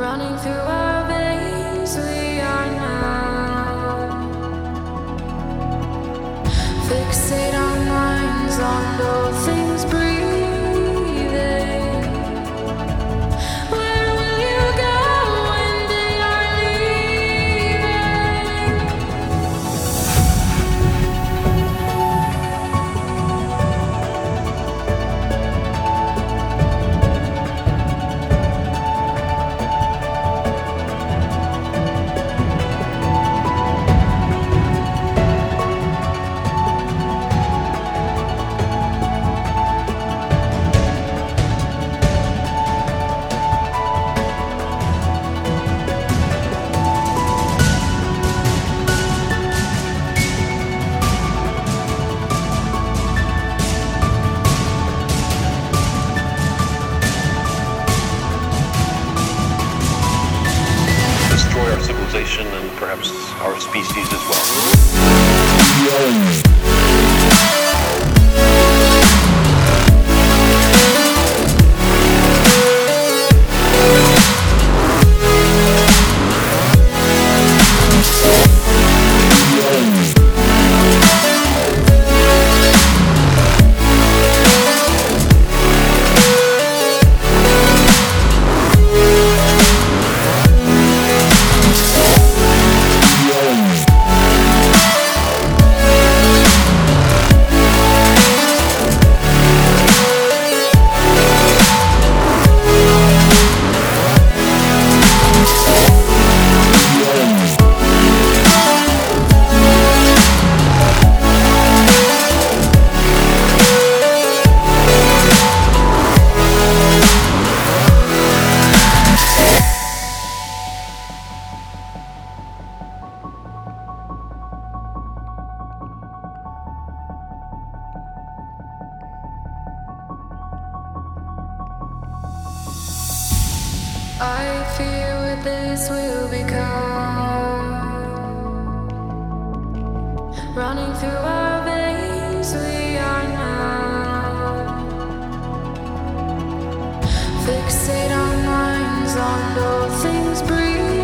running through our veins. We are now fixated. civilization and perhaps our species as well. Fixate our veins we are now Fix it on minds on all things breathing.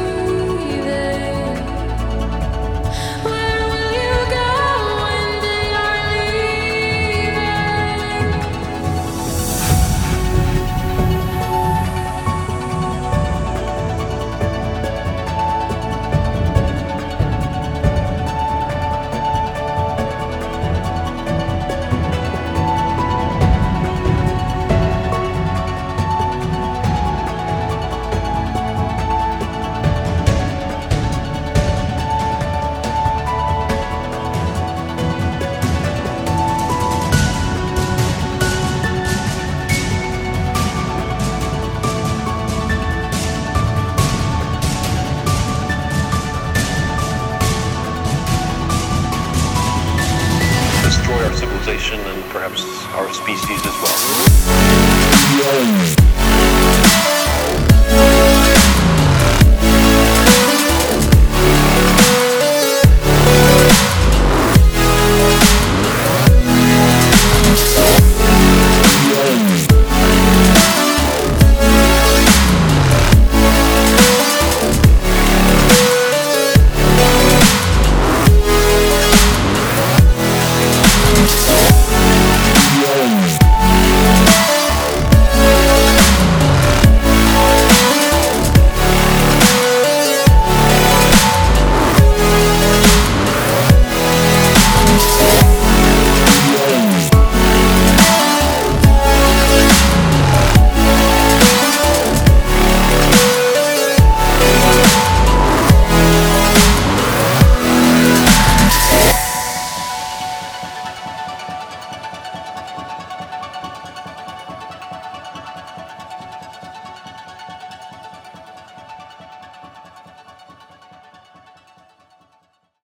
Destroy our civilization and perhaps our species as well.